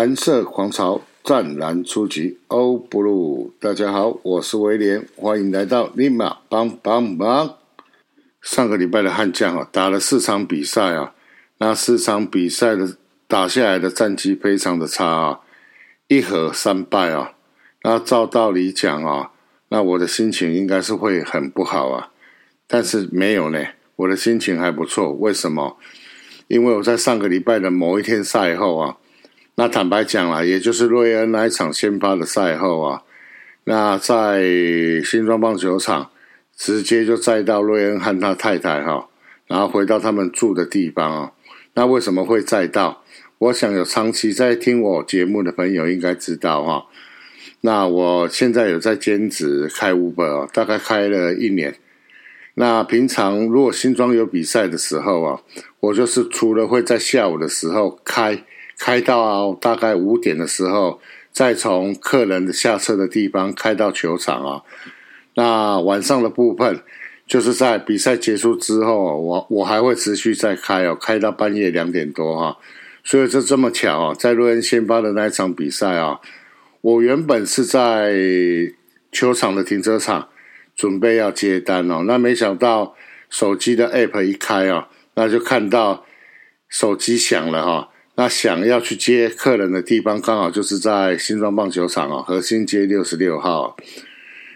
蓝色狂潮湛蓝出击，Oh Blue！大家好，我是威廉，欢迎来到立马帮帮忙。上个礼拜的悍将啊，打了四场比赛啊，那四场比赛的打下来的战绩非常的差啊，一和三败啊。那照道理讲啊，那我的心情应该是会很不好啊，但是没有呢，我的心情还不错。为什么？因为我在上个礼拜的某一天赛后啊。那坦白讲啦，也就是瑞恩那一场先发的赛后啊，那在新庄棒球场直接就载到瑞恩和他太太哈，然后回到他们住的地方啊。那为什么会载到？我想有长期在听我节目的朋友应该知道哈。那我现在有在兼职开 Uber，大概开了一年。那平常如果新庄有比赛的时候啊，我就是除了会在下午的时候开。开到大概五点的时候，再从客人的下车的地方开到球场啊。那晚上的部分，就是在比赛结束之后，我我还会持续再开哦，开到半夜两点多哈。所以就这么巧啊，在洛恩先发的那一场比赛啊，我原本是在球场的停车场准备要接单哦，那没想到手机的 app 一开啊，那就看到手机响了哈。那想要去接客人的地方，刚好就是在新庄棒球场啊，核心街六十六号。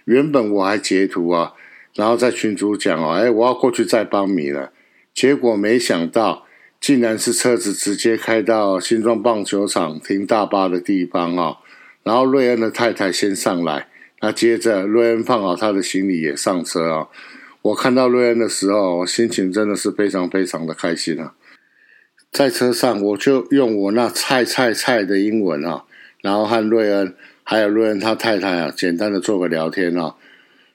原本我还截图啊，然后在群主讲哦，哎，我要过去再帮你了。结果没想到，竟然是车子直接开到新庄棒球场停大巴的地方啊。然后瑞恩的太太先上来，那接着瑞恩放好他的行李也上车啊。我看到瑞恩的时候，我心情真的是非常非常的开心啊。在车上，我就用我那菜菜菜的英文啊，然后和瑞恩还有瑞恩他太太啊，简单的做个聊天啊。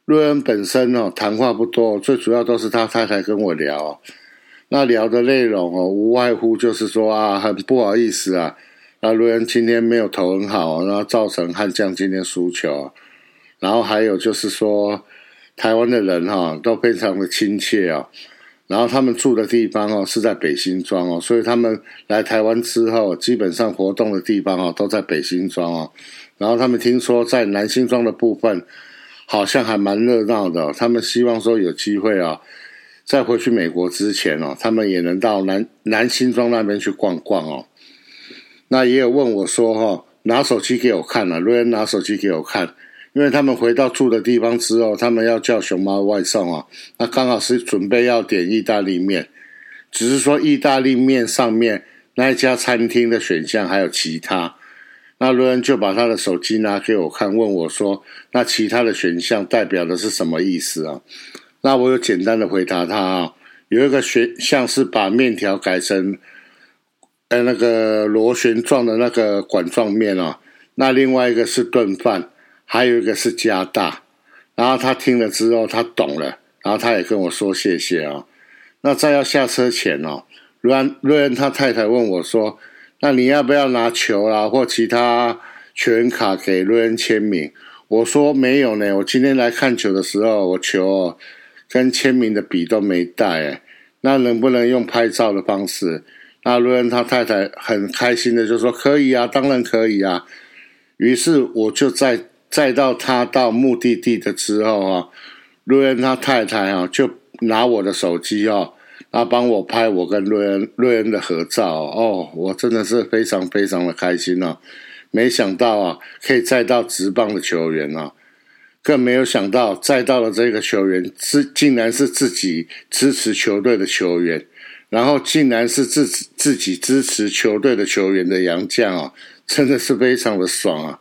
瑞恩本身哦，谈话不多，最主要都是他太太跟我聊。那聊的内容哦，无外乎就是说啊，很不好意思啊，那瑞恩今天没有投很好，然后造成悍将今天输球。然后还有就是说，台湾的人哈都非常的亲切啊。然后他们住的地方哦是在北新庄哦，所以他们来台湾之后，基本上活动的地方哦都在北新庄哦。然后他们听说在南新庄的部分好像还蛮热闹的，他们希望说有机会啊，在回去美国之前哦，他们也能到南南新庄那边去逛逛哦。那也有问我说哈，拿手机给我看了，瑞恩拿手机给我看。因为他们回到住的地方之后，他们要叫熊猫外送啊，那刚好是准备要点意大利面，只是说意大利面上面那一家餐厅的选项还有其他，那罗恩就把他的手机拿给我看，问我说：“那其他的选项代表的是什么意思啊？”那我有简单的回答他啊，有一个选项是把面条改成呃那个螺旋状的那个管状面啊，那另外一个是炖饭。还有一个是加大，然后他听了之后，他懂了，然后他也跟我说谢谢啊。那在要下车前哦，瑞恩瑞恩他太太问我说：“那你要不要拿球啦或其他全卡给瑞恩签名？”我说：“没有呢，我今天来看球的时候，我球跟签名的笔都没带。哎，那能不能用拍照的方式？”那瑞恩他太太很开心的就说：“可以啊，当然可以啊。”于是我就在。再到他到目的地的之后啊，瑞恩他太太啊就拿我的手机哦，啊帮我拍我跟瑞恩瑞恩的合照哦，我真的是非常非常的开心哦。没想到啊，可以再到直棒的球员啊，更没有想到再到了这个球员是竟然是自己支持球队的球员，然后竟然是自自己支持球队的球员的洋将啊，真的是非常的爽啊。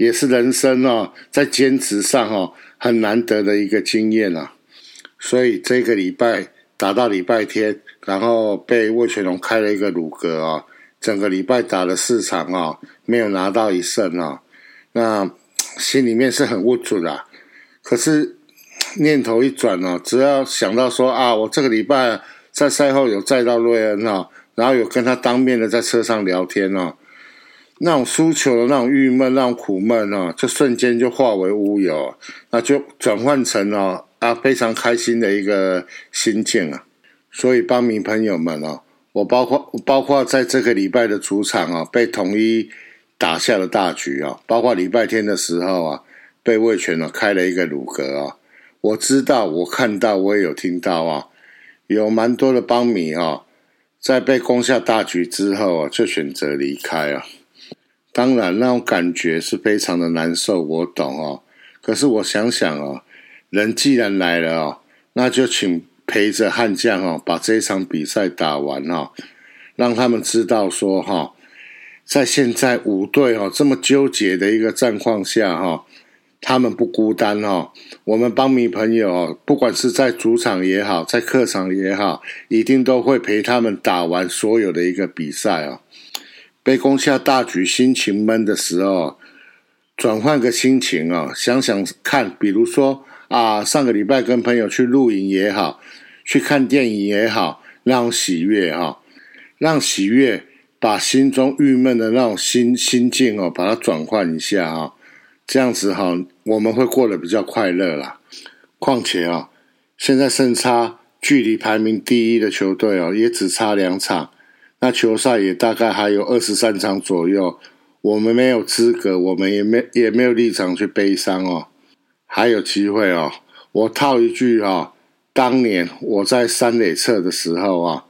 也是人生哦，在坚持上哦，很难得的一个经验啊。所以这个礼拜打到礼拜天，然后被魏全龙开了一个鲁格啊，整个礼拜打了四场啊，没有拿到一胜啊，那心里面是很无助的。可是念头一转哦，只要想到说啊，我这个礼拜在赛后有载到瑞恩啊，然后有跟他当面的在车上聊天哦。那种输球的那种郁闷、那种苦闷啊，就瞬间就化为乌有，那就转换成了啊非常开心的一个心境啊。所以，帮民朋友们哦，我包括包括在这个礼拜的主场啊，被统一打下了大局啊，包括礼拜天的时候啊，被魏权呢开了一个鲁格啊，我知道，我看到，我也有听到啊，有蛮多的邦迷啊，在被攻下大局之后啊，就选择离开啊。当然，那种感觉是非常的难受，我懂哦。可是我想想哦，人既然来了哦，那就请陪着悍将哦，把这一场比赛打完哦，让他们知道说哈。在现在五队哦这么纠结的一个战况下哈，他们不孤单哦。我们邦迷朋友哦不管是在主场也好，在客场也好，一定都会陪他们打完所有的一个比赛哦。被攻下大局，心情闷的时候，转换个心情啊，想想看，比如说啊，上个礼拜跟朋友去露营也好，去看电影也好，让喜悦哈，让喜悦。把心中郁闷的那种心心境哦，把它转换一下啊，这样子哈，我们会过得比较快乐啦。况且啊，现在胜差距离排名第一的球队哦，也只差两场，那球赛也大概还有二十三场左右，我们没有资格，我们也没也没有立场去悲伤哦，还有机会哦。我套一句啊，当年我在三垒侧的时候啊。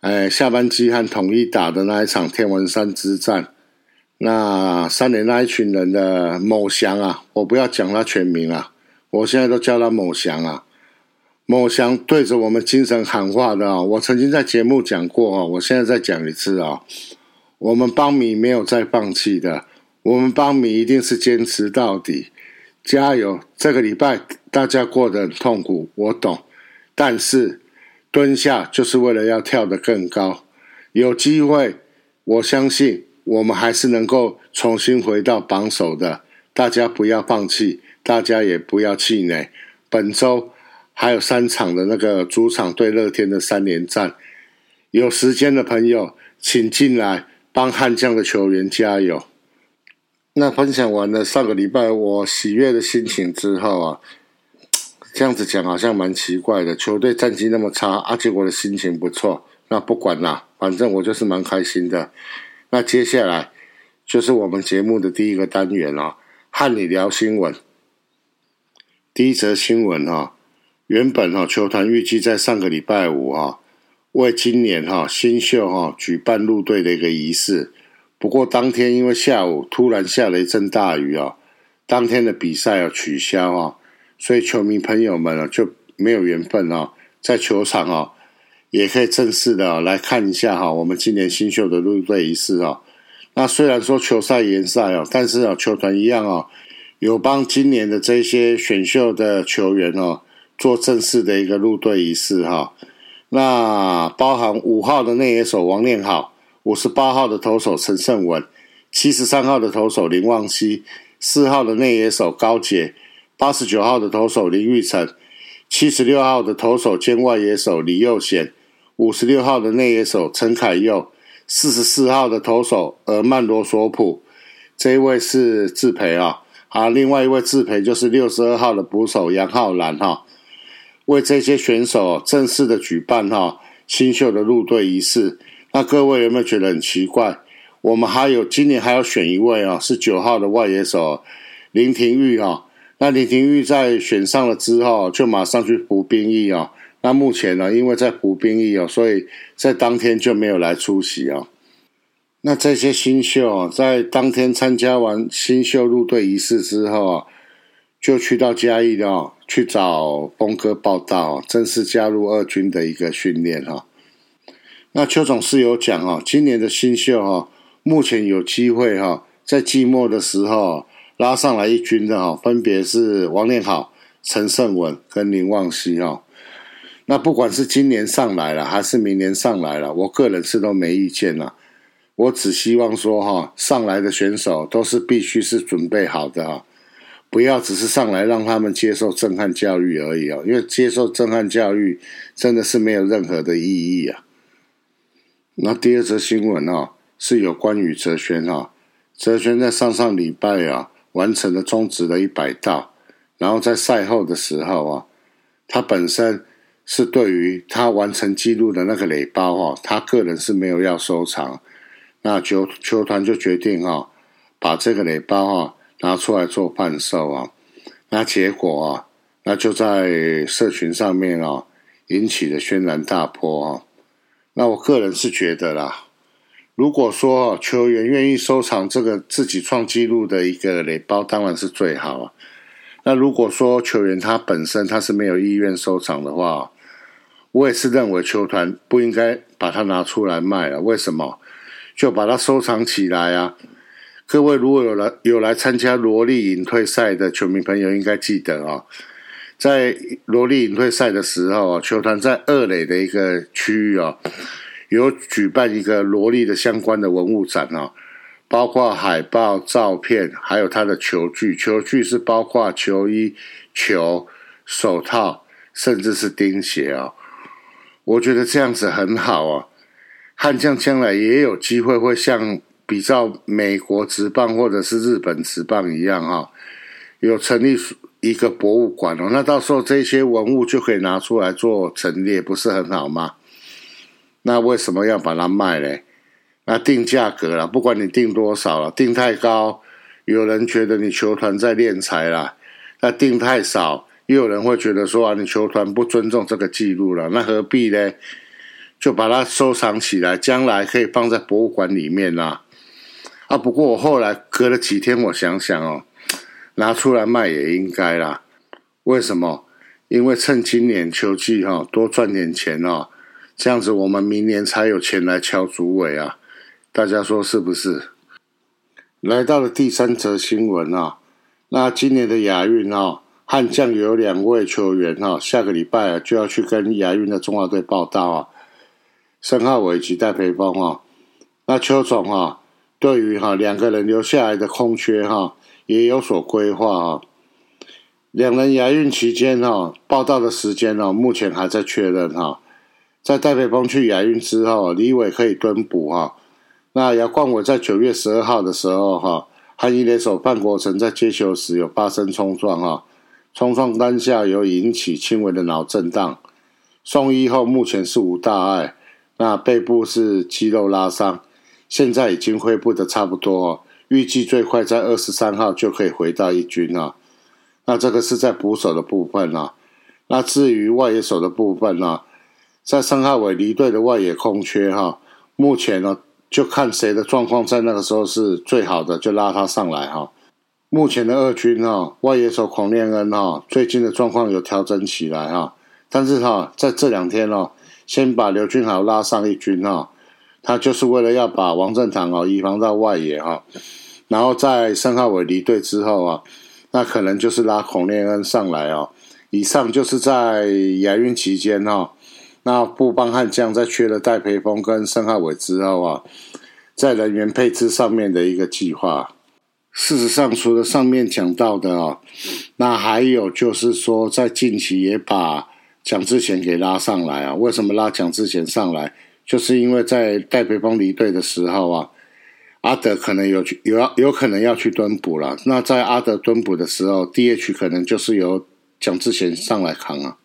哎，下班机和统一打的那一场天文山之战，那三垒那一群人的某祥啊，我不要讲他全名啊，我现在都叫他某祥啊。某祥对着我们精神喊话的啊，我曾经在节目讲过啊，我现在再讲一次啊，我们邦米没有再放弃的，我们邦米一定是坚持到底，加油！这个礼拜大家过得很痛苦，我懂，但是。蹲下就是为了要跳得更高，有机会，我相信我们还是能够重新回到榜首的。大家不要放弃，大家也不要气馁。本周还有三场的那个主场对乐天的三连战，有时间的朋友请进来帮悍将的球员加油。那分享完了上个礼拜我喜悦的心情之后啊。这样子讲好像蛮奇怪的，球队战绩那么差，而且我的心情不错。那不管啦，反正我就是蛮开心的。那接下来就是我们节目的第一个单元啊，和你聊新闻。第一则新闻哈，原本哈球团预计在上个礼拜五哈为今年哈新秀哈举办入队的一个仪式，不过当天因为下午突然下了一阵大雨啊，当天的比赛要取消啊。所以球迷朋友们啊就没有缘分哦，在球场哦也可以正式的来看一下哈，我们今年新秀的入队仪式哦。那虽然说球赛延赛哦，但是啊球团一样哦，有帮今年的这些选秀的球员哦做正式的一个入队仪式哈。那包含五号的内野手王念好，五十八号的投手陈胜文，七十三号的投手林旺熙，四号的内野手高杰。八十九号的投手林玉成，七十六号的投手兼外野手李佑贤，五十六号的内野手陈凯佑，四十四号的投手尔曼罗索普，这一位是自培啊，啊，另外一位自培就是六十二号的捕手杨浩然哈，为这些选手正式的举办哈新秀的入队仪式，那各位有没有觉得很奇怪？我们还有今年还要选一位啊，是九号的外野手林廷玉哈。那林廷玉在选上了之后，就马上去服兵役哦。那目前呢，因为在服兵役哦，所以在当天就没有来出席哦。那这些新秀啊，在当天参加完新秀入队仪式之后啊，就去到嘉义哦，去找峰哥报道，正式加入二军的一个训练哈。那邱总是有讲哦，今年的新秀哈，目前有机会哈，在季末的时候。拉上来一军的哈，分别是王念好、陈胜文跟林旺熙哈。那不管是今年上来了，还是明年上来了，我个人是都没意见了。我只希望说哈，上来的选手都是必须是准备好的哈，不要只是上来让他们接受震撼教育而已啊，因为接受震撼教育真的是没有任何的意义啊。那第二则新闻啊，是有关于哲轩哈，哲轩在上上礼拜啊。完成了中职的一百道，然后在赛后的时候啊，他本身是对于他完成记录的那个垒包啊，他个人是没有要收藏，那球球团就决定哈，把这个垒包啊拿出来做贩售啊，那结果啊，那就在社群上面啊引起了轩然大波啊。那我个人是觉得啦，如果说球员愿意收藏这个自己创纪录的一个垒包，当然是最好啊。那如果说球员他本身他是没有意愿收藏的话，我也是认为球团不应该把它拿出来卖了。为什么？就把它收藏起来啊！各位如果有来有来参加罗莉隐退赛的球迷朋友，应该记得啊。在罗莉隐退赛的时候，球团在二垒的一个区域啊，有举办一个罗莉的相关的文物展啊，包括海报、照片，还有他的球具。球具是包括球衣、球、手套，甚至是钉鞋啊。我觉得这样子很好啊，悍将将来也有机会会像比照美国职棒或者是日本职棒一样啊，有成立。一个博物馆哦，那到时候这些文物就可以拿出来做陈列，不是很好吗？那为什么要把它卖嘞？那定价格了，不管你定多少了，定太高，有人觉得你球团在敛财了；那定太少，又有人会觉得说啊，你球团不尊重这个记录了。那何必呢？就把它收藏起来，将来可以放在博物馆里面啦。啊，不过我后来隔了几天，我想想哦。拿出来卖也应该啦，为什么？因为趁今年秋季哈多赚点钱哦，这样子我们明年才有钱来敲主委啊！大家说是不是？来到了第三则新闻啊，那今年的亚运啊，悍将有两位球员哈，下个礼拜就要去跟亚运的中华队报道啊，申浩伟及戴培峰啊，那邱总哈，对于哈两个人留下来的空缺哈。也有所规划啊。两人亚运期间哈，报道的时间呢，目前还在确认哈。在戴培峰去亚运之后，李伟可以蹲补哈。那姚冠伟在九月十二号的时候哈，和一垒手范国成在接球时有发生冲撞哈，冲撞当下有引起轻微的脑震荡，送医后目前是无大碍。那背部是肌肉拉伤，现在已经恢复的差不多。预计最快在二十三号就可以回到一军了，那这个是在捕手的部分啊。那至于外野手的部分呢，在申浩伟离队的外野空缺哈，目前呢就看谁的状况在那个时候是最好的，就拉他上来哈。目前的二军哈，外野手孔念恩哈，最近的状况有调整起来哈，但是哈在这两天哦，先把刘俊豪拉上一军哈。他就是为了要把王振堂哦移防到外野哈，然后在申浩伟离队之后啊，那可能就是拉孔令恩上来哦。以上就是在亚运期间哈，那布邦悍将在缺了戴培峰跟申浩伟之后啊，在人员配置上面的一个计划。事实上，除了上面讲到的哦，那还有就是说，在近期也把蒋志贤给拉上来啊。为什么拉蒋志贤上来？就是因为在戴培峰离队的时候啊，阿德可能有去有要有可能要去蹲补了。那在阿德蹲补的时候，DH 可能就是由蒋志贤上来扛啊。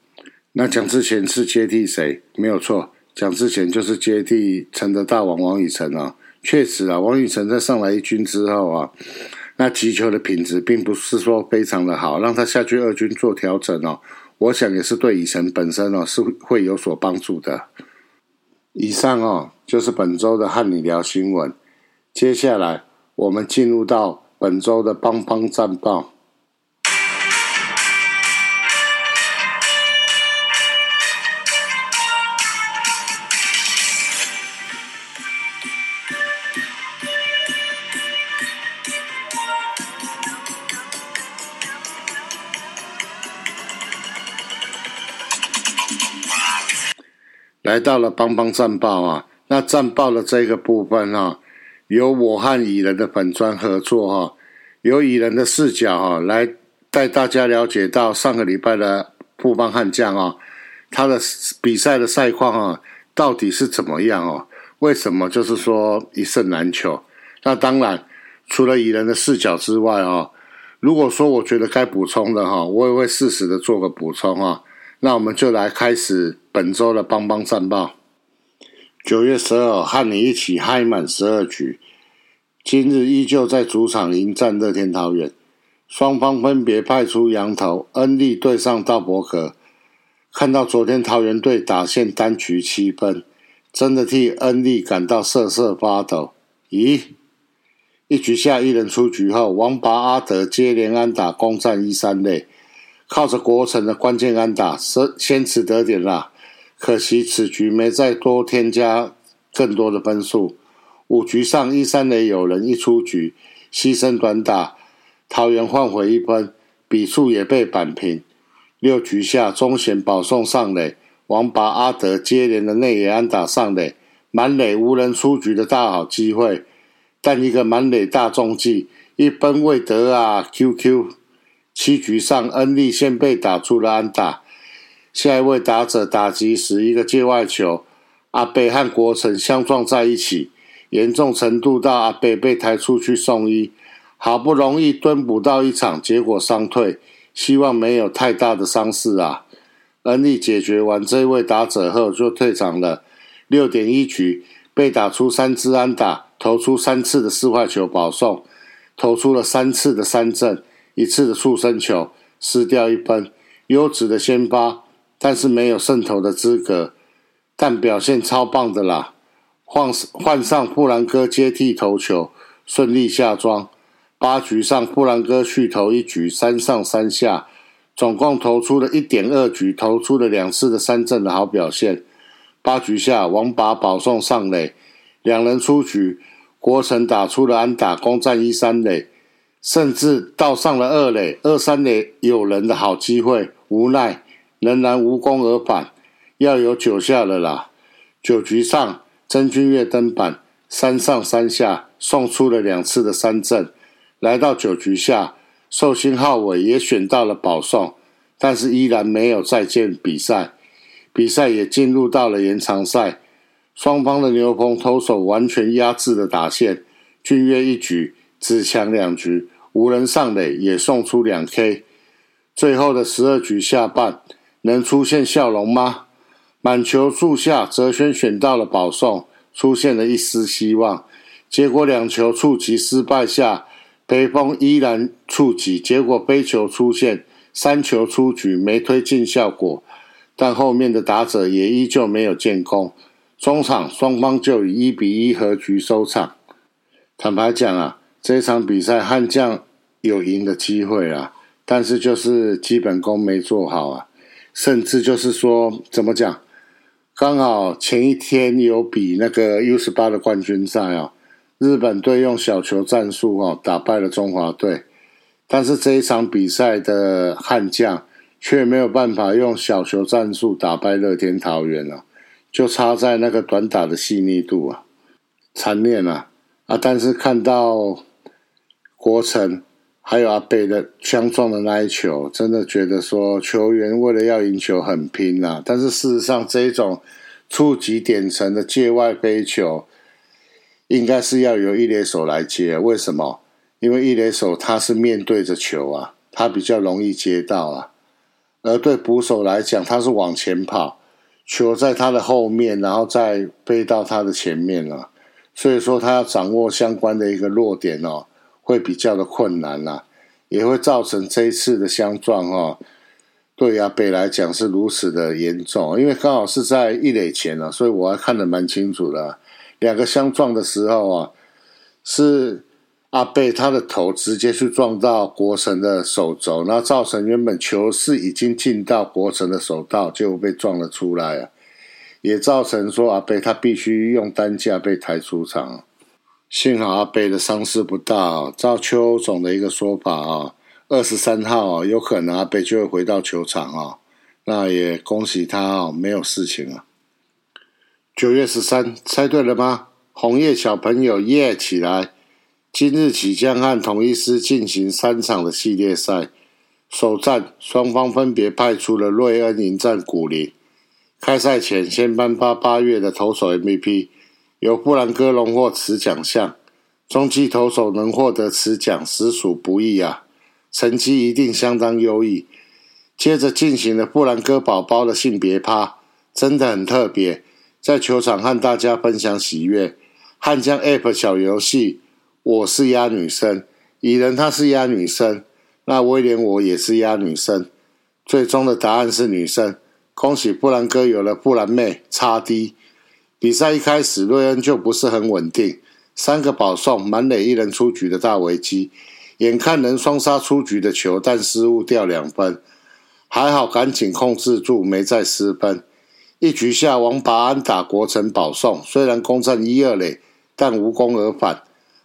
那蒋志贤是接替谁？没有错，蒋志贤就是接替陈德大王王以诚啊。确实啊，王以诚在上来一军之后啊，那击球的品质并不是说非常的好，让他下去二军做调整哦。我想也是对以晨本身哦是会有所帮助的。以上哦，就是本周的和你聊新闻。接下来，我们进入到本周的邦邦战报。来到了邦邦战报啊，那战报的这个部分啊，由我和蚁人的粉砖合作哈，由蚁人的视角哈来带大家了解到上个礼拜的布邦悍将啊，他的比赛的赛况啊到底是怎么样哦？为什么就是说一胜难求？那当然，除了蚁人的视角之外啊，如果说我觉得该补充的哈，我也会适时的做个补充啊。那我们就来开始本周的邦邦战报。九月十二，和你一起嗨满十二局。今日依旧在主场迎战乐天桃园，双方分别派出羊头恩利对上道伯格。看到昨天桃园队打线单局七分，真的替恩利感到瑟瑟发抖。咦？一局下一人出局后，王拔阿德接连安打攻占一三垒，靠着国城的关键安打先先取得点啦。可惜此局没再多添加更多的分数。五局上一三垒有人一出局，牺牲短打，桃园换回一分，比数也被扳平。六局下，中贤保送上垒，王拔阿德接连的内野安打上垒，满垒无人出局的大好机会，但一个满垒大中计，一分未得啊！QQ，七局上恩利先被打出了安打，下一位打者打击时一个界外球，阿贝和国成相撞在一起，严重程度到阿贝被抬出去送医，好不容易蹲补到一场，结果伤退。希望没有太大的伤势啊！恩利解决完这位打者后就退场了。六点一局被打出三支安打，投出三次的四坏球保送，投出了三次的三振，一次的触身球，失掉一分。优质的先发，但是没有胜投的资格，但表现超棒的啦！换换上布兰哥接替投球，顺利下庄。八局上，布兰哥续投一局，三上三下，总共投出了一点二局，投出了两次的三振的好表现。八局下，王拔保送上垒，两人出局，国成打出了安打，攻占一三垒，甚至到上了二垒，二三垒有人的好机会，无奈仍然无功而返，要有九下了啦。九局上，曾俊岳登板，三上三下，送出了两次的三振。来到九局下，寿星浩伟也选到了保送，但是依然没有再见比赛。比赛也进入到了延长赛，双方的牛棚投手完全压制了打线。俊约一局只抢两局，无人上垒，也送出两 K。最后的十二局下半，能出现笑容吗？满球数下，泽轩选到了保送，出现了一丝希望。结果两球触及失败下。北风依然触及，结果飞球出现，三球出局，没推进效果。但后面的打者也依旧没有建功。中场双方就以一比一和局收场。坦白讲啊，这场比赛悍将有赢的机会啊，但是就是基本功没做好啊，甚至就是说怎么讲，刚好前一天有比那个 U 十八的冠军赛啊。日本队用小球战术哦打败了中华队，但是这一场比赛的悍将却没有办法用小球战术打败乐天桃园了，就差在那个短打的细腻度啊，残念啊啊！但是看到国城还有阿北的相撞的那一球，真的觉得说球员为了要赢球很拼啊，但是事实上这一种触及点层的界外飞球。应该是要由一垒手来接，为什么？因为一垒手他是面对着球啊，他比较容易接到啊。而对捕手来讲，他是往前跑，球在他的后面，然后再飞到他的前面了。所以说，他要掌握相关的一个弱点哦，会比较的困难啦，也会造成这一次的相撞哦。对阿北来讲是如此的严重，因为刚好是在一垒前啊，所以我还看得蛮清楚的。两个相撞的时候啊，是阿贝他的头直接去撞到国神的手肘，然后造成原本球是已经进到国神的手道，结果被撞了出来啊，也造成说阿贝他必须用担架被抬出场。幸好阿贝的伤势不大，照邱总的一个说法啊，二十三号有可能阿贝就会回到球场啊，那也恭喜他啊，没有事情啊。九月十三，猜对了吗？红叶小朋友耶起来！今日起将和同一师进行三场的系列赛。首战双方分别派出了瑞恩迎战古林。开赛前先颁发八月的投手 MVP，由布兰哥荣获此奖项。中继投手能获得此奖实属不易啊，成绩一定相当优异。接着进行了布兰哥宝宝的性别趴，真的很特别。在球场和大家分享喜悦，汉江 App 小游戏我是压女生，蚁人他是压女生，那威廉我也是压女生，最终的答案是女生。恭喜布兰哥有了布兰妹，差 D。比赛一开始，瑞恩就不是很稳定，三个保送，满垒一人出局的大危机，眼看能双杀出局的球，但失误掉两分，还好赶紧控制住，没再失分。一局下，王拔安打国城保送，虽然攻占一二垒，但无功而返。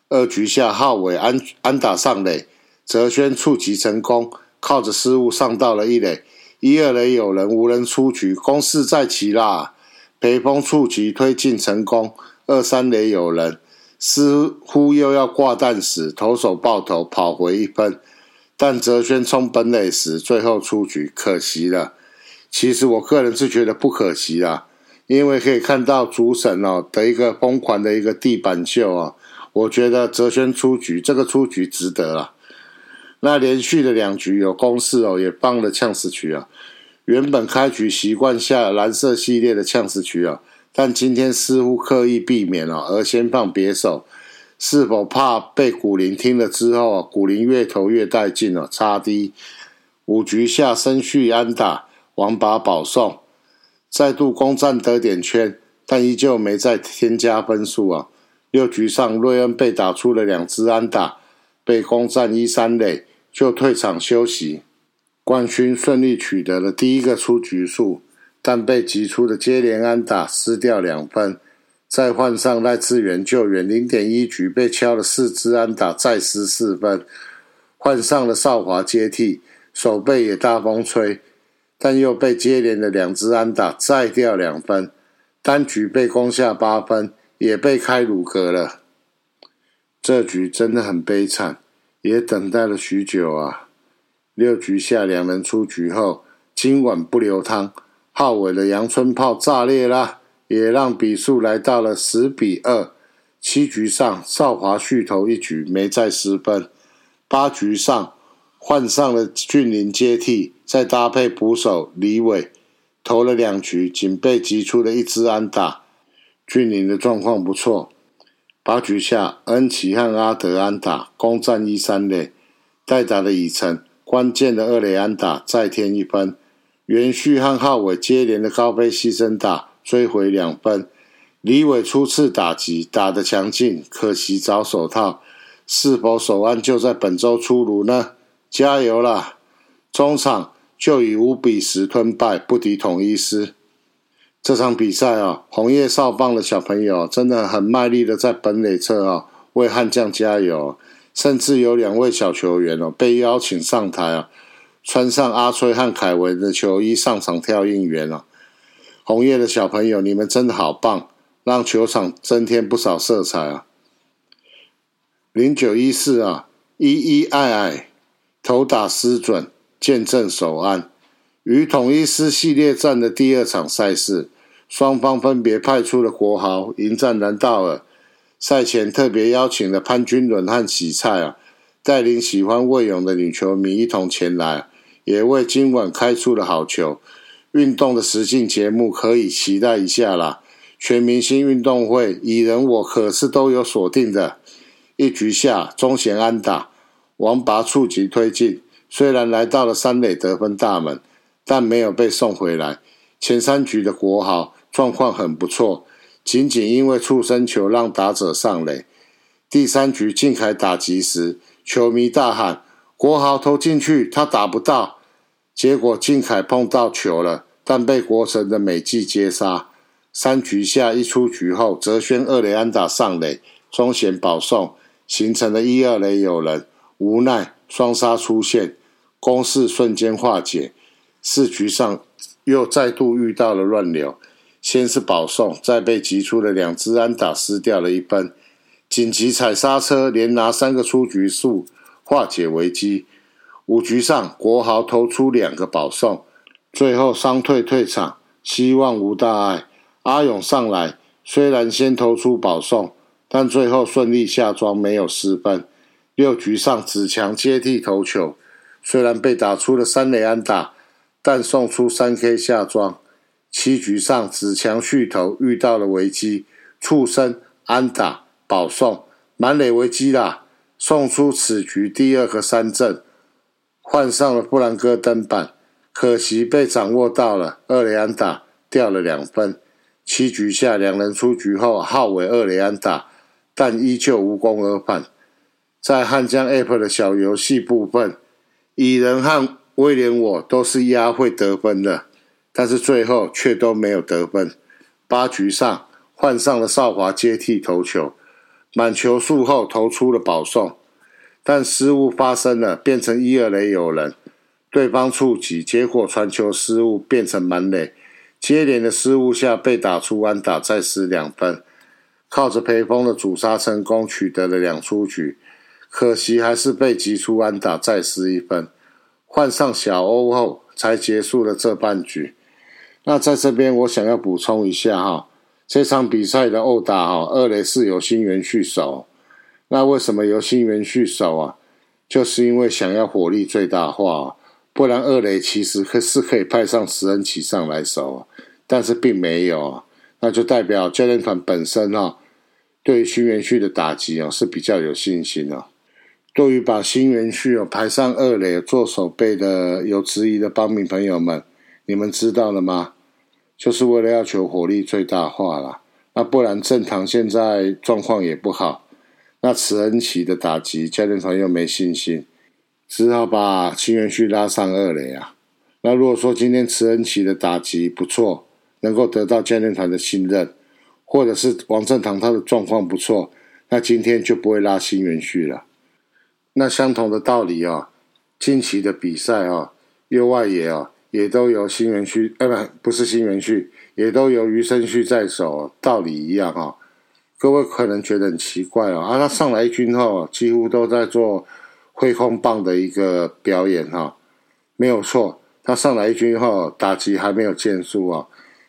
二局下，浩伟安安打上垒，泽轩触及成功，靠着失误上到了一垒，一二垒有人，无人出局，攻势再起啦。北风触及推进成功，二三垒有人，似乎又要挂弹时，投手爆头跑回一分，但泽轩冲本垒时最后出局，可惜了。其实我个人是觉得不可惜啦，因为可以看到主审哦的一个疯狂的一个地板秀啊，我觉得泽轩出局，这个出局值得了。那连续的两局有攻势哦，也帮了呛死局啊。原本开局习惯下蓝色系列的呛死局啊，但今天似乎刻意避免了，而先放别手，是否怕被古林听了之后啊？古林越投越带劲了，差低五局下生续安打，王拔保送，再度攻占得点圈，但依旧没再添加分数啊。六局上瑞恩被打出了两支安打，被攻占一三垒，就退场休息。冠军顺利取得了第一个出局数，但被击出的接连安打失掉两分，再换上赖志源救援，零点一局被敲了四支安打，再失四分。换上了少华接替，手背也大风吹，但又被接连的两支安打再掉两分，单局被攻下八分，也被开鲁格了。这局真的很悲惨，也等待了许久啊。六局下，两人出局后，今晚不留汤。浩伟的阳春炮炸裂了，也让比数来到了十比二。七局上，少华续投一局，没再失分。八局上，换上了俊林接替，再搭配捕手李伟，投了两局，仅被击出了一支安打。俊林的状况不错。八局下，恩奇和阿德安打，攻占一三垒，代打的以诚。关键的二垒安打再添一分，袁旭和浩伟接连的高飞牺牲打追回两分。李伟初次打击打得强劲，可惜找手套，是否手腕就在本周出炉呢？加油啦！中场就以五比十吞败，不敌统一师。这场比赛啊，红叶少棒的小朋友真的很卖力的在本垒侧啊为悍将加油。甚至有两位小球员哦被邀请上台啊，穿上阿崔和凯文的球衣上场跳应援了。红叶的小朋友，你们真的好棒，让球场增添不少色彩啊！零九一四啊，一一爱爱投打失准，见证首安。与统一师系列战的第二场赛事，双方分别派出了国豪迎战兰道尔。赛前特别邀请了潘君伦和喜菜啊，带领喜欢魏勇的女球迷一同前来，也为今晚开出了好球。运动的实境节目可以期待一下啦！全明星运动会，蚁人我可是都有锁定的。一局下，中贤安打，王拔触及推进，虽然来到了三垒得分大门，但没有被送回来。前三局的国豪状况很不错。仅仅因为触身球让打者上垒，第三局靖凯打击时，球迷大喊：“国豪投进去，他打不到。”结果靖凯碰到球了，但被国神的美纪接杀。三局下一出局后，泽轩二垒安打上垒，中贤保送，形成了一二垒有人，无奈双杀出现，攻势瞬间化解。四局上又再度遇到了乱流。先是保送，再被击出了两支安打，失掉了一分。紧急踩刹车，连拿三个出局数，化解危机。五局上，国豪投出两个保送，最后伤退退场，希望无大碍。阿勇上来，虽然先投出保送，但最后顺利下庄，没有失分。六局上，子强接替投球，虽然被打出了三垒安打，但送出三 K 下庄。七局上，子强续投遇到了危机，畜生安打保送，满垒危机啦，送出此局第二个三振，换上了布兰哥登板，可惜被掌握到了二雷安打，掉了两分。七局下两人出局后，号为二雷安打，但依旧无功而返。在汉江 App 的小游戏部分，蚁人和威廉我都是压会得分的，但是最后却都没有得分。八局上换上了少华接替投球。满球数后投出了保送，但失误发生了，变成一二垒有人，对方触及，结果传球失误变成满垒，接连的失误下被打出安打，再失两分，靠着裴峰的主杀成功取得了两出局，可惜还是被击出安打，再失一分，换上小欧后才结束了这半局。那在这边我想要补充一下哈。这场比赛的殴打哈，二垒是由新元旭守。那为什么由新元旭守啊？就是因为想要火力最大化，不然二垒其实可是可以派上石恩奇上来守，但是并没有。那就代表教练团本身哈，对于新元旭的打击啊是比较有信心的。对于把新元旭哦排上二垒做守备的有质疑的帮民朋友们，你们知道了吗？就是为了要求火力最大化了，那不然正堂现在状况也不好，那慈恩奇的打击教练团又没信心，只好把清源旭拉上二垒啊。那如果说今天慈恩奇的打击不错，能够得到教练团的信任，或者是王正堂他的状况不错，那今天就不会拉新元旭了。那相同的道理啊，近期的比赛啊，右外野啊。也都由新元旭，呃，不，不是新元旭，也都由余生旭在手，道理一样啊。各位可能觉得很奇怪哦，啊，他上来一军后，几乎都在做挥空棒的一个表演哈，没有错，他上来一军后打击还没有建树啊，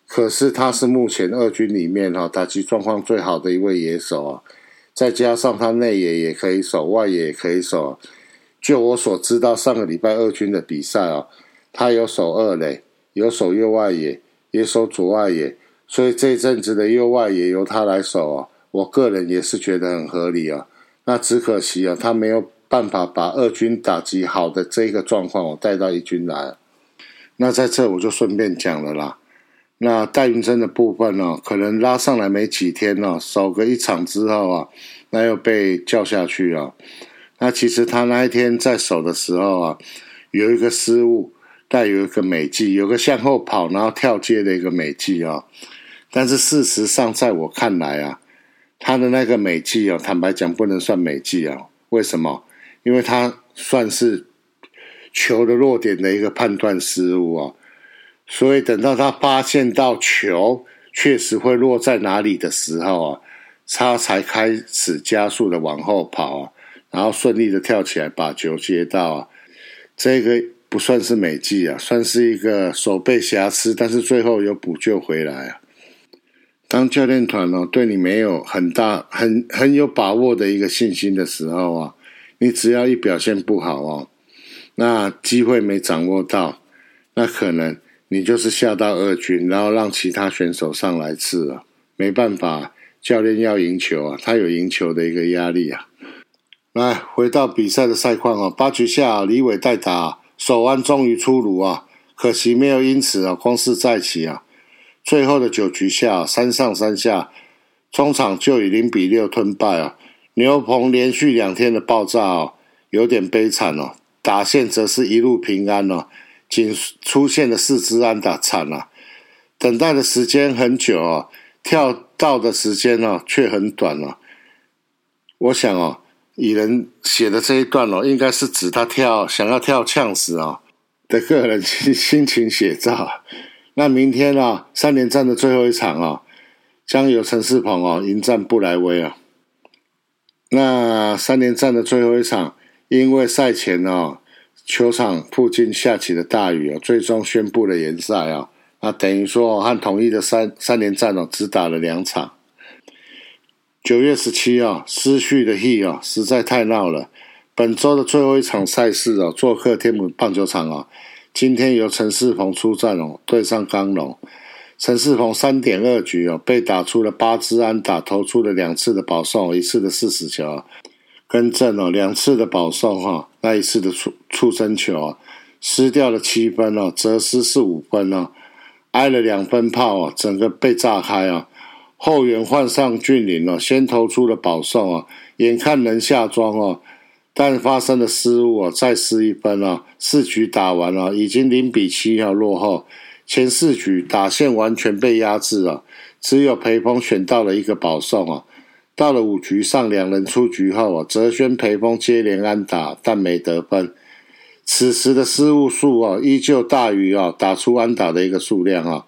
可是他是目前二军里面哈打击状况最好的一位野手啊，再加上他内野也可以守，外野也可以守。就我所知道，上个礼拜二军的比赛啊。他有守二垒，有守右外野，也守左外野，所以这一阵子的右外野由他来守啊。我个人也是觉得很合理啊。那只可惜啊，他没有办法把二军打击好的这个状况我带到一军来。那在这我就顺便讲了啦。那戴云真的部分呢，可能拉上来没几天呢，守个一场之后啊，那又被叫下去啊。那其实他那一天在守的时候啊，有一个失误。带有一个美技，有个向后跑然后跳接的一个美技啊，但是事实上，在我看来啊，他的那个美技啊，坦白讲不能算美技啊。为什么？因为他算是球的落点的一个判断失误啊。所以等到他发现到球确实会落在哪里的时候啊，他才开始加速的往后跑啊，然后顺利的跳起来把球接到啊，这个。不算是美技啊，算是一个手背瑕疵，但是最后有补救回来啊。当教练团哦对你没有很大、很很有把握的一个信心的时候啊，你只要一表现不好哦，那机会没掌握到，那可能你就是下到二军，然后让其他选手上来刺啊。没办法，教练要赢球啊，他有赢球的一个压力啊。来，回到比赛的赛况啊，八局下李伟代打。手腕终于出炉啊，可惜没有因此啊光势再起啊。最后的九局下，三上三下，中场就以零比六吞败啊。牛棚连续两天的爆炸哦，有点悲惨哦。打线则是一路平安哦，仅出现了四支安打惨了。等待的时间很久哦，跳到的时间呢却很短哦。我想哦。蚁人写的这一段哦，应该是指他跳想要跳呛死啊的个人心情写照。那明天啊，三连战的最后一场啊，将由陈世鹏哦迎战布莱威啊。那三连战的最后一场，因为赛前哦球场附近下起了大雨啊，最终宣布了延赛啊。那等于说和统一的三三连战哦，只打了两场。九月十七啊，失去的 He 啊，实在太闹了。本周的最后一场赛事啊，做客天母棒球场啊，今天由陈世鹏出战哦，对上刚龙。陈世鹏三点二局哦，被打出了八支安打，投出了两次的保送，一次的四死球啊，跟正哦两次的保送哈，那一次的触触身球啊，失掉了七分哦，折失是五分哦，挨了两分炮哦，整个被炸开啊！后援换上俊林哦，先投出了保送啊，眼看能下庄哦，但发生了失误啊，再失一分啊，四局打完了，已经零比七要落后。前四局打线完全被压制了，只有裴峰选到了一个保送啊。到了五局上两人出局后啊，泽轩、裴峰接连安打，但没得分。此时的失误数啊，依旧大于啊打出安打的一个数量啊。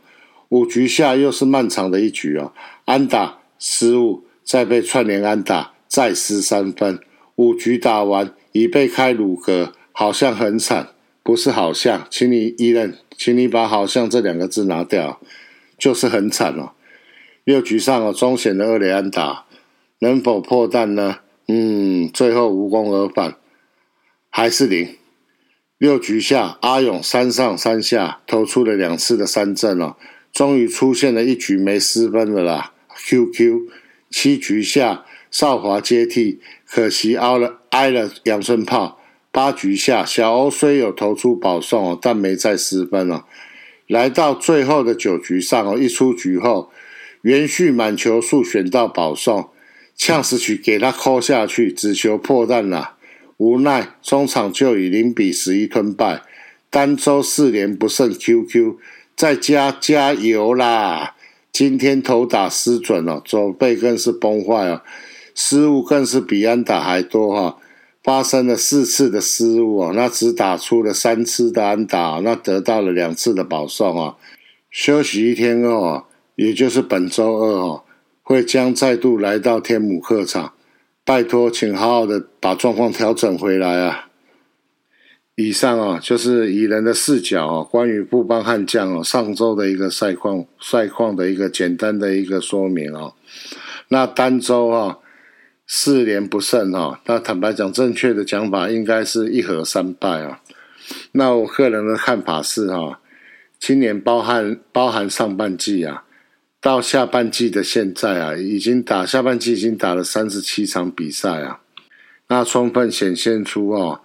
五局下又是漫长的一局啊，安打失误，再被串联安打，再失三分。五局打完已被开鲁格，好像很惨，不是好像，请你一认。请你把“好像”这两个字拿掉，就是很惨哦。六局上哦，中选的二垒安打能否破蛋呢？嗯，最后无功而返，还是零。六局下，阿勇三上三下投出了两次的三振哦，终于出现了一局没失分的啦。QQ 七局下，少华接替，可惜挨了挨了阳春炮。八局下，小欧虽有投出保送哦，但没再失分哦。来到最后的九局上哦，一出局后，连续满球数选到保送，呛死曲给他扣下去，只求破蛋了。无奈中场就以零比十一吞败，单周四连不胜。QQ 在家加油啦！今天投打失准哦，左背更是崩坏哦，失误更是比安打还多哈。发生了四次的失误啊，那只打出了三次的安打，那得到了两次的保送啊。休息一天后，也就是本周二哦，会将再度来到天母客场。拜托，请好好的把状况调整回来啊。以上啊，就是以人的视角啊，关于布邦悍将哦上周的一个赛况赛况的一个简单的一个说明啊。那单周啊。四连不胜啊，那坦白讲，正确的讲法应该是一和三败啊。那我个人的看法是哈，今年包含包含上半季啊，到下半季的现在啊，已经打下半季已经打了三十七场比赛啊，那充分显现出哦，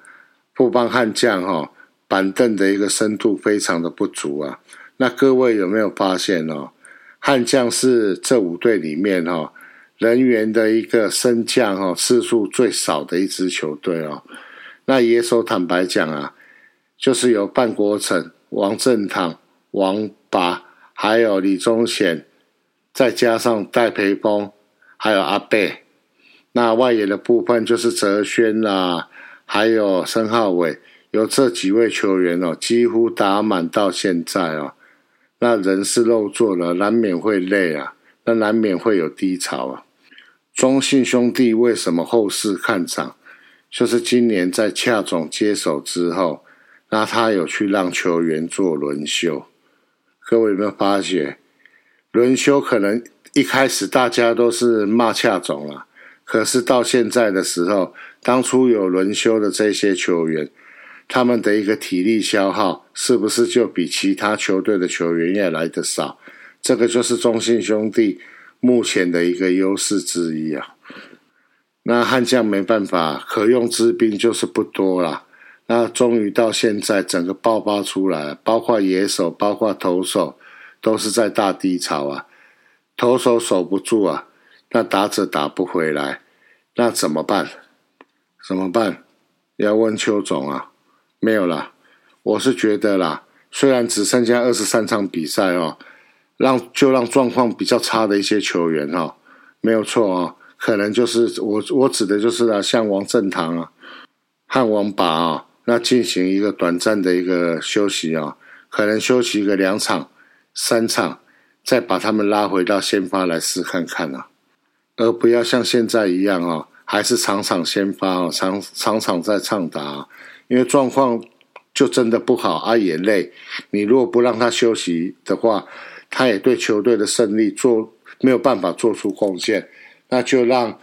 布邦悍将哈板凳的一个深度非常的不足啊。那各位有没有发现哦，悍将是这五队里面哈。人员的一个升降哦次数最少的一支球队哦，那野手坦白讲啊，就是有范国成、王正堂、王拔，还有李宗显，再加上戴培峰，还有阿贝。那外野的部分就是泽轩啦，还有申浩伟，有这几位球员哦，几乎打满到现在哦，那人是肉做了，难免会累啊，那难免会有低潮啊。中信兄弟为什么后市看涨？就是今年在恰总接手之后，那他有去让球员做轮休。各位有没有发觉，轮休可能一开始大家都是骂恰总了，可是到现在的时候，当初有轮休的这些球员，他们的一个体力消耗是不是就比其他球队的球员要来的少？这个就是中信兄弟。目前的一个优势之一啊，那悍将没办法，可用之兵就是不多了。那终于到现在，整个爆发出来，包括野手，包括投手，都是在大低潮啊。投手守不住啊，那打者打不回来，那怎么办？怎么办？要问邱总啊？没有啦，我是觉得啦，虽然只剩下二十三场比赛哦。让就让状况比较差的一些球员哈，没有错啊，可能就是我我指的就是啊，像王正堂啊、汉王拔啊，那进行一个短暂的一个休息啊，可能休息个两场、三场，再把他们拉回到先发来试看看啊，而不要像现在一样啊，还是场场先发啊，场场场在唱打，因为状况就真的不好啊，也累。你如果不让他休息的话，他也对球队的胜利做没有办法做出贡献，那就让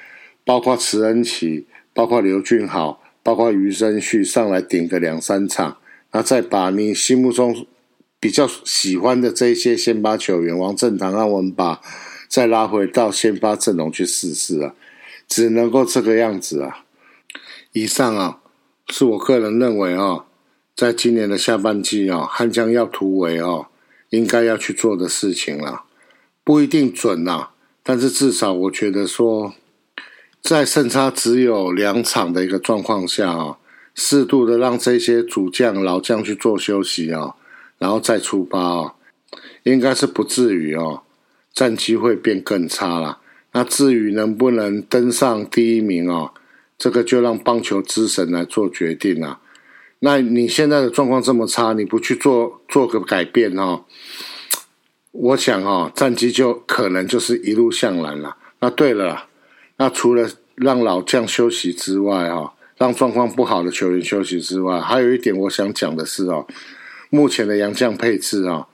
包括慈恩奇、包括刘俊豪、包括余生旭上来顶个两三场，那再把你心目中比较喜欢的这些先发球员，王正堂、让我们把再拉回到先发阵容去试试啊，只能够这个样子啊。以上啊，是我个人认为啊，在今年的下半季啊，汉江要突围啊，应该要去做的事情了。不一定准呐，但是至少我觉得说，在胜差只有两场的一个状况下啊，适度的让这些主将、老将去做休息啊，然后再出发啊，应该是不至于哦，战绩会变更差了。那至于能不能登上第一名哦？这个就让棒球之神来做决定啊。那你现在的状况这么差，你不去做做个改变哦？我想哦，战绩就可能就是一路向南了。那对了，那除了让老将休息之外哦，让状况不好的球员休息之外，还有一点我想讲的是哦，目前的洋将配置啊，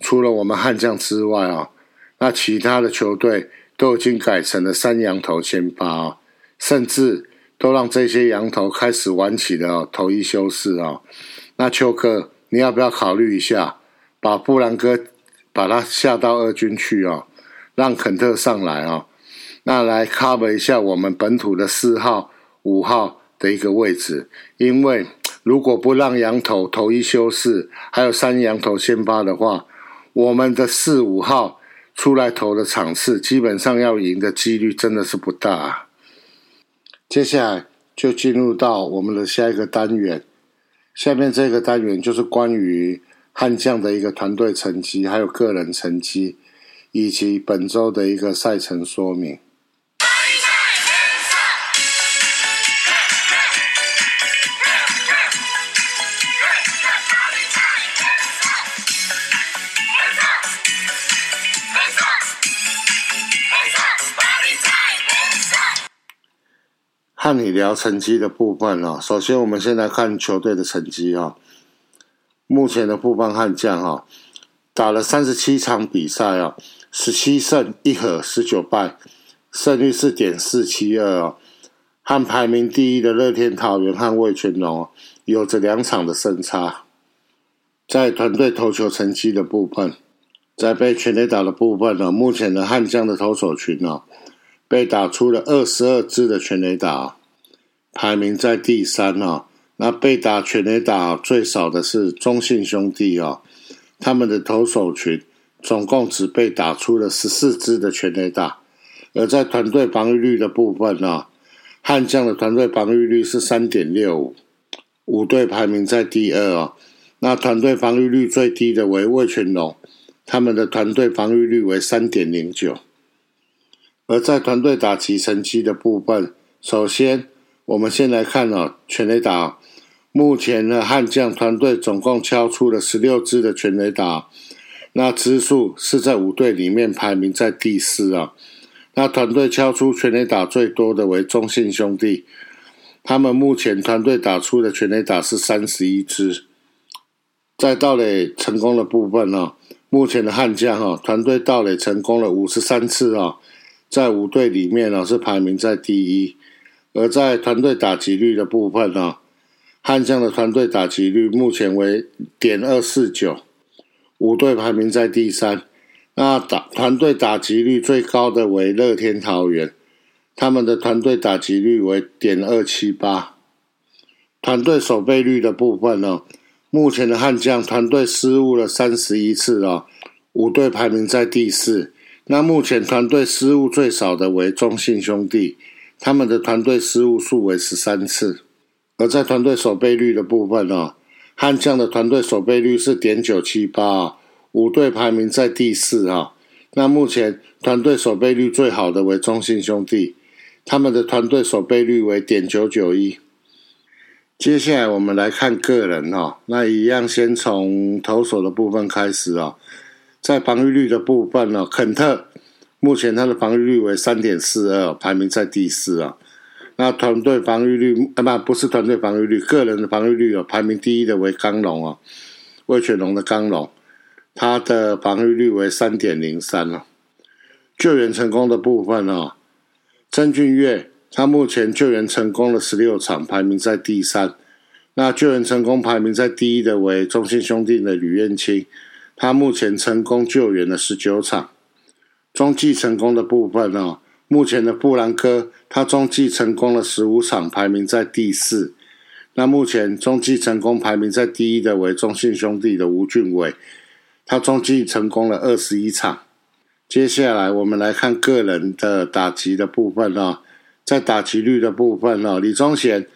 除了我们悍将之外啊，那其他的球队都已经改成了三羊头先发啊，甚至。都让这些羊头开始玩起的头一休四啊，那秋哥，你要不要考虑一下，把布兰哥把他下到二军去啊，让肯特上来啊，那来 cover 一下我们本土的四号、五号的一个位置，因为如果不让羊头头一休四，还有三羊头先发的话，我们的四五号出来投的场次，基本上要赢的几率真的是不大。接下来就进入到我们的下一个单元，下面这个单元就是关于悍将的一个团队成绩，还有个人成绩，以及本周的一个赛程说明。和你聊成绩的部分哦。首先，我们先来看球队的成绩啊。目前的布邦悍将哈，打了三十七场比赛啊，十七胜一和十九败，胜率四点四七二哦。和排名第一的乐天桃园和魏全龙有着两场的胜差。在团队投球成绩的部分，在被全垒打的部分呢，目前的悍将的投手群呢，被打出了二十二支的全垒打。排名在第三啊，那被打全垒打最少的是中信兄弟啊，他们的投手群总共只被打出了十四支的全垒打，而在团队防御率的部分啊，悍将的团队防御率是三点六五，五队排名在第二啊，那团队防御率最低的为魏全龙，他们的团队防御率为三点零九，而在团队打击成绩的部分，首先。我们先来看哦，全垒打。目前呢，悍将团队总共敲出了十六支的全垒打，那支数是在五队里面排名在第四啊。那团队敲出全垒打最多的为中信兄弟，他们目前团队打出的全垒打是三十一支。在盗垒成功的部分呢，目前的悍将哈团队盗垒成功了五十三次啊，在五队里面呢是排名在第一。而在团队打击率的部分呢，悍将的团队打击率目前为点二四九，五队排名在第三。那打团队打击率最高的为乐天桃园，他们的团队打击率为点二七八。团队守备率的部分呢，目前的悍将团队失误了三十一次啊，五队排名在第四。那目前团队失误最少的为中信兄弟。他们的团队失误数为十三次，而在团队守备率的部分呢，悍将的团队守备率是点九七八，五队排名在第四啊。那目前团队守备率最好的为中信兄弟，他们的团队守备率为点九九一。接下来我们来看个人哈，那一样先从投手的部分开始啊，在防御率的部分呢，肯特。目前他的防御率为三点四二，排名在第四啊。那团队防御率啊不不是团队防御率，个人的防御率有排名第一的为刚龙啊，魏全龙的刚龙，他的防御率为三点零三啊。救援成功的部分啊，曾俊岳他目前救援成功了十六场，排名在第三。那救援成功排名在第一的为中信兄弟的吕彦青，他目前成功救援了十九场。中继成功的部分哦，目前的布兰科他中继成功了十五场，排名在第四。那目前中继成功排名在第一的为中信兄弟的吴俊伟，他中继成功了二十一场。接下来我们来看个人的打击的部分哦，在打击率的部分哦，李宗贤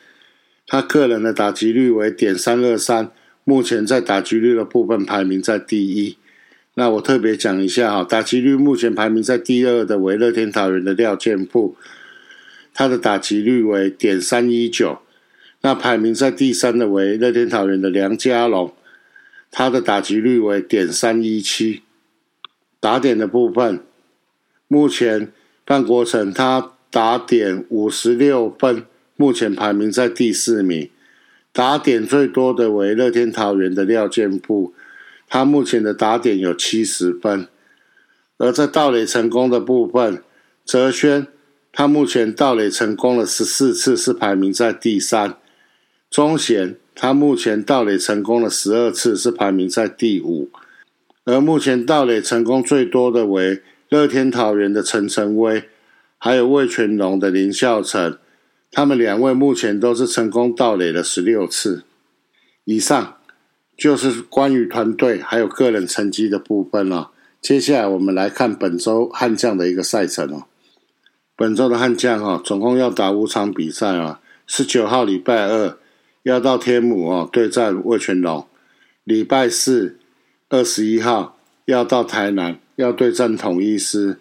他个人的打击率为点三二三，目前在打击率的部分排名在第一。那我特别讲一下哈，打击率目前排名在第二的为乐天桃园的廖健富，他的打击率为点三一九。那排名在第三的为乐天桃园的梁家龙，他的打击率为点三一七。打点的部分，目前范国成他打点五十六分，目前排名在第四名。打点最多的为乐天桃园的廖健富，他目前的打点有七十分。而在盗垒成功的部分，泽轩他目前盗垒成功了十四次，是排名在第三。钟贤，他目前盗垒成功了十二次，是排名在第五。而目前盗垒成功最多的为乐天桃园的陈晨威，还有魏全龙的林孝成，他们两位目前都是成功盗垒了十六次以上。就是关于团队还有个人成绩的部分了。接下来我们来看本周悍将的一个赛程哦。本周的悍将哦，总共要打五场比赛啊。十九号礼拜二。要到天母哦，对战魏全龙。礼拜四二十一号要到台南，要对战统一师。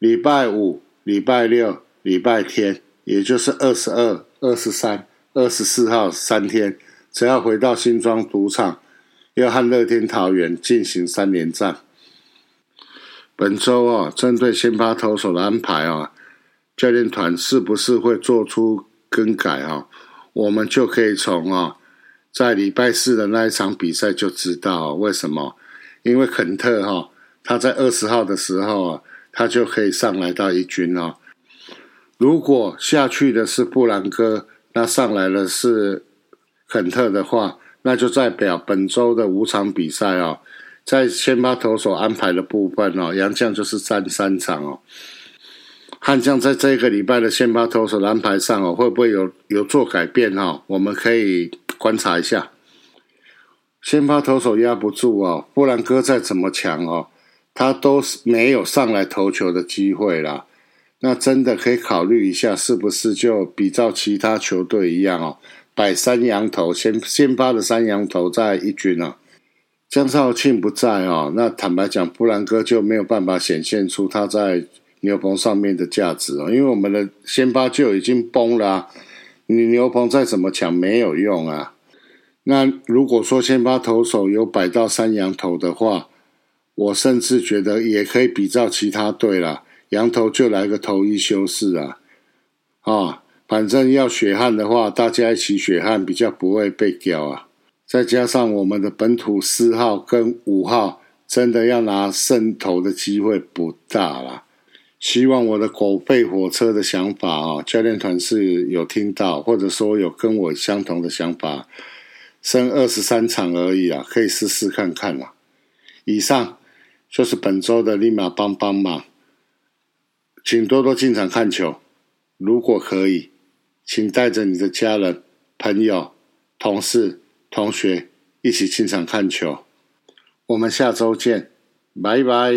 礼拜五、礼拜六、礼拜天，也就是二十二、二十三、二十四号三天，只要回到新庄赌场，要和乐天桃园进行三连战。本周哦，针对先发投手的安排啊，教练团是不是会做出更改啊？我们就可以从啊，在礼拜四的那一场比赛就知道为什么，因为肯特哈，他在二十号的时候啊，他就可以上来到一军哦。如果下去的是布兰哥，那上来的是肯特的话，那就代表本周的五场比赛哦，在先发投手安排的部分哦，杨将就是占三场哦。悍将在这个礼拜的先发投手安排上哦，会不会有有做改变哈？我们可以观察一下。先发投手压不住哦，布兰哥再怎么强哦，他都是没有上来投球的机会啦。那真的可以考虑一下，是不是就比照其他球队一样哦，摆三羊头，先先发的三羊头在一军哦。江少庆不在哦，那坦白讲，布兰哥就没有办法显现出他在。牛棚上面的价值哦，因为我们的先发就已经崩了，你牛棚再怎么强没有用啊。那如果说先发投手有摆到三羊头的话，我甚至觉得也可以比照其他队了，羊头就来个头一修饰啊，啊，反正要血汗的话，大家一起血汗比较不会被屌啊。再加上我们的本土四号跟五号，真的要拿胜投的机会不大了。希望我的狗背火车的想法啊，教练团是有听到，或者说有跟我相同的想法，剩二十三场而已啊，可以试试看看啦。以上就是本周的立马帮帮忙，请多多进场看球，如果可以，请带着你的家人、朋友、同事、同学一起进场看球。我们下周见，拜拜。